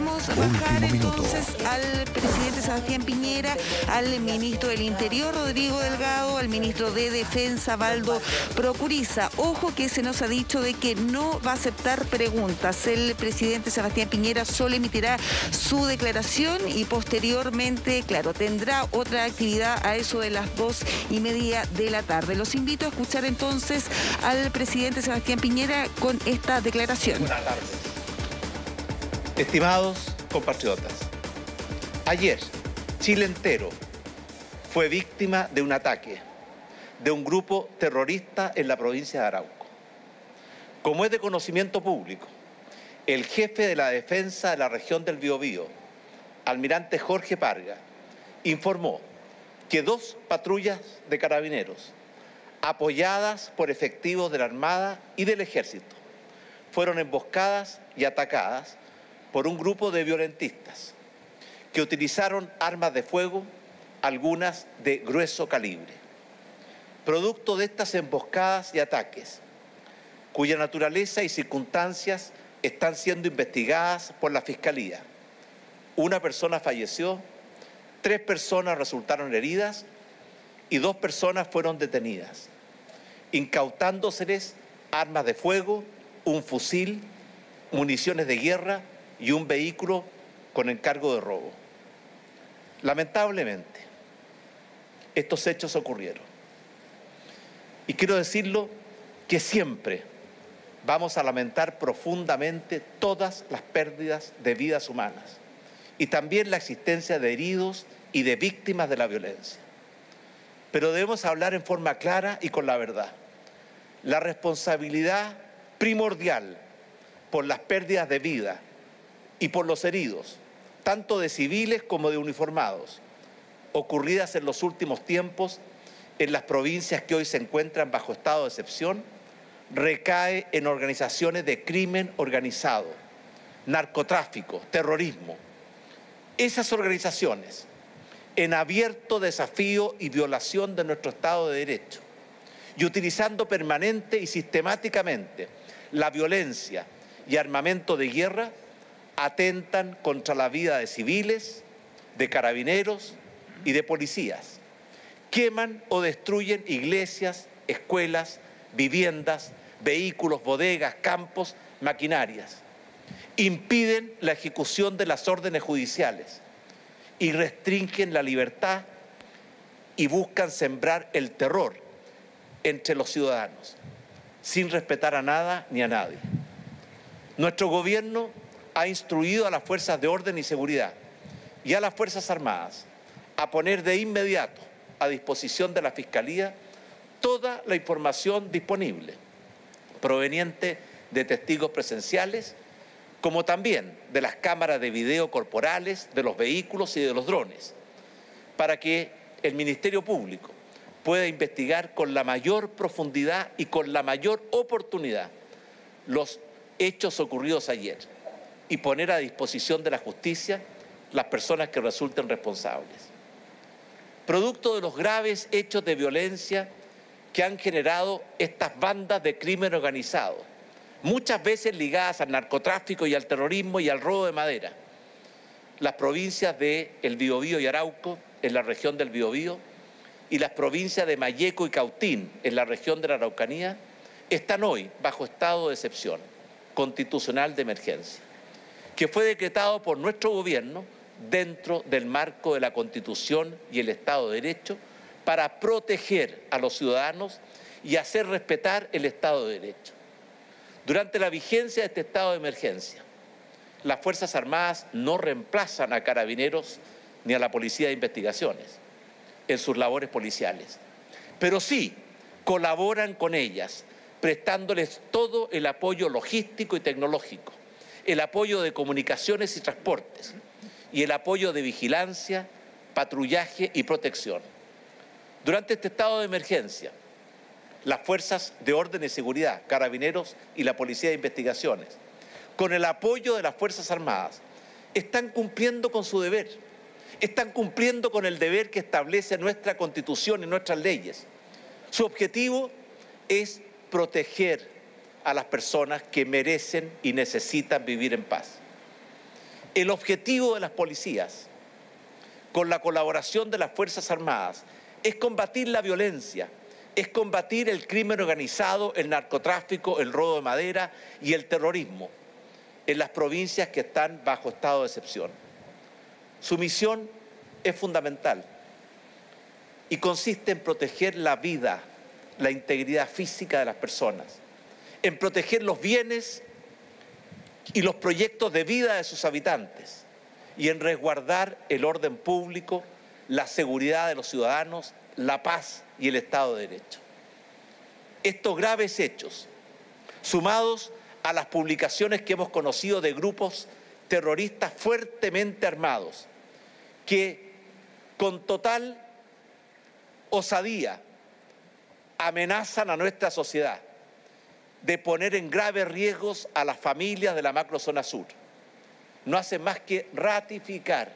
Escuchemos bajar entonces al presidente Sebastián Piñera, al ministro del Interior Rodrigo Delgado, al ministro de Defensa Valdo Procuriza. Ojo que se nos ha dicho de que no va a aceptar preguntas. El presidente Sebastián Piñera solo emitirá su declaración y posteriormente, claro, tendrá otra actividad a eso de las dos y media de la tarde. Los invito a escuchar entonces al presidente Sebastián Piñera con esta declaración. Buenas tardes. Estimados compatriotas, ayer Chile entero fue víctima de un ataque de un grupo terrorista en la provincia de Arauco. Como es de conocimiento público, el jefe de la defensa de la región del Biobío, almirante Jorge Parga, informó que dos patrullas de carabineros, apoyadas por efectivos de la Armada y del Ejército, fueron emboscadas y atacadas por un grupo de violentistas que utilizaron armas de fuego, algunas de grueso calibre. Producto de estas emboscadas y ataques, cuya naturaleza y circunstancias están siendo investigadas por la Fiscalía. Una persona falleció, tres personas resultaron heridas y dos personas fueron detenidas, incautándoseles armas de fuego, un fusil, municiones de guerra y un vehículo con encargo de robo. Lamentablemente, estos hechos ocurrieron. Y quiero decirlo que siempre vamos a lamentar profundamente todas las pérdidas de vidas humanas y también la existencia de heridos y de víctimas de la violencia. Pero debemos hablar en forma clara y con la verdad. La responsabilidad primordial por las pérdidas de vida y por los heridos, tanto de civiles como de uniformados, ocurridas en los últimos tiempos en las provincias que hoy se encuentran bajo estado de excepción, recae en organizaciones de crimen organizado, narcotráfico, terrorismo. Esas organizaciones, en abierto desafío y violación de nuestro Estado de Derecho, y utilizando permanente y sistemáticamente la violencia y armamento de guerra, atentan contra la vida de civiles, de carabineros y de policías. Queman o destruyen iglesias, escuelas, viviendas, vehículos, bodegas, campos, maquinarias. Impiden la ejecución de las órdenes judiciales y restringen la libertad y buscan sembrar el terror entre los ciudadanos, sin respetar a nada ni a nadie. Nuestro gobierno ha instruido a las fuerzas de orden y seguridad y a las Fuerzas Armadas a poner de inmediato a disposición de la Fiscalía toda la información disponible proveniente de testigos presenciales, como también de las cámaras de video corporales, de los vehículos y de los drones, para que el Ministerio Público pueda investigar con la mayor profundidad y con la mayor oportunidad los hechos ocurridos ayer y poner a disposición de la justicia las personas que resulten responsables. Producto de los graves hechos de violencia que han generado estas bandas de crimen organizado, muchas veces ligadas al narcotráfico y al terrorismo y al robo de madera. Las provincias de El Biobío y Arauco, en la región del Biobío, y las provincias de Mayeco y Cautín, en la región de la Araucanía, están hoy bajo estado de excepción constitucional de emergencia, que fue decretado por nuestro gobierno dentro del marco de la Constitución y el Estado de Derecho para proteger a los ciudadanos y hacer respetar el Estado de Derecho. Durante la vigencia de este estado de emergencia, las Fuerzas Armadas no reemplazan a carabineros ni a la Policía de Investigaciones en sus labores policiales, pero sí colaboran con ellas, prestándoles todo el apoyo logístico y tecnológico, el apoyo de comunicaciones y transportes y el apoyo de vigilancia, patrullaje y protección. Durante este estado de emergencia, las fuerzas de orden y seguridad, carabineros y la Policía de Investigaciones, con el apoyo de las Fuerzas Armadas, están cumpliendo con su deber, están cumpliendo con el deber que establece nuestra Constitución y nuestras leyes. Su objetivo es proteger a las personas que merecen y necesitan vivir en paz. El objetivo de las policías, con la colaboración de las Fuerzas Armadas, es combatir la violencia, es combatir el crimen organizado, el narcotráfico, el robo de madera y el terrorismo en las provincias que están bajo estado de excepción. Su misión es fundamental y consiste en proteger la vida, la integridad física de las personas, en proteger los bienes y los proyectos de vida de sus habitantes y en resguardar el orden público, la seguridad de los ciudadanos, la paz y el Estado de Derecho. Estos graves hechos, sumados a las publicaciones que hemos conocido de grupos terroristas fuertemente armados, que con total osadía amenazan a nuestra sociedad de poner en graves riesgos a las familias de la macrozona sur. No hace más que ratificar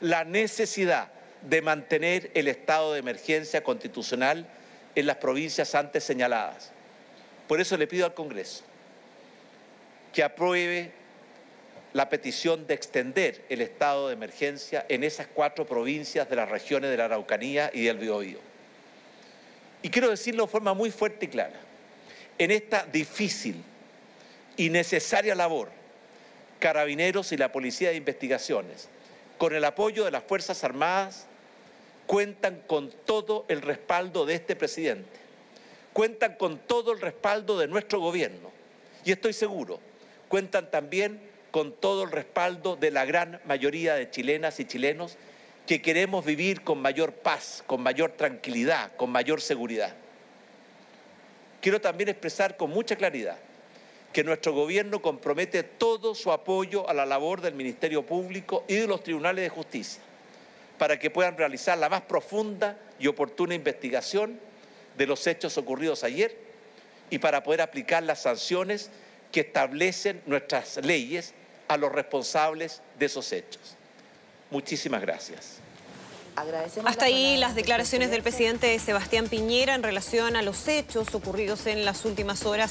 la necesidad de mantener el estado de emergencia constitucional en las provincias antes señaladas. Por eso le pido al Congreso que apruebe la petición de extender el estado de emergencia en esas cuatro provincias de las regiones de la Araucanía y del Biobío. Y quiero decirlo de forma muy fuerte y clara. En esta difícil y necesaria labor, Carabineros y la Policía de Investigaciones, con el apoyo de las Fuerzas Armadas, cuentan con todo el respaldo de este presidente, cuentan con todo el respaldo de nuestro gobierno y estoy seguro, cuentan también con todo el respaldo de la gran mayoría de chilenas y chilenos que queremos vivir con mayor paz, con mayor tranquilidad, con mayor seguridad. Quiero también expresar con mucha claridad que nuestro gobierno compromete todo su apoyo a la labor del Ministerio Público y de los tribunales de justicia para que puedan realizar la más profunda y oportuna investigación de los hechos ocurridos ayer y para poder aplicar las sanciones que establecen nuestras leyes a los responsables de esos hechos. Muchísimas gracias. Hasta ahí las declaraciones del presidente Sebastián Piñera en relación a los hechos ocurridos en las últimas horas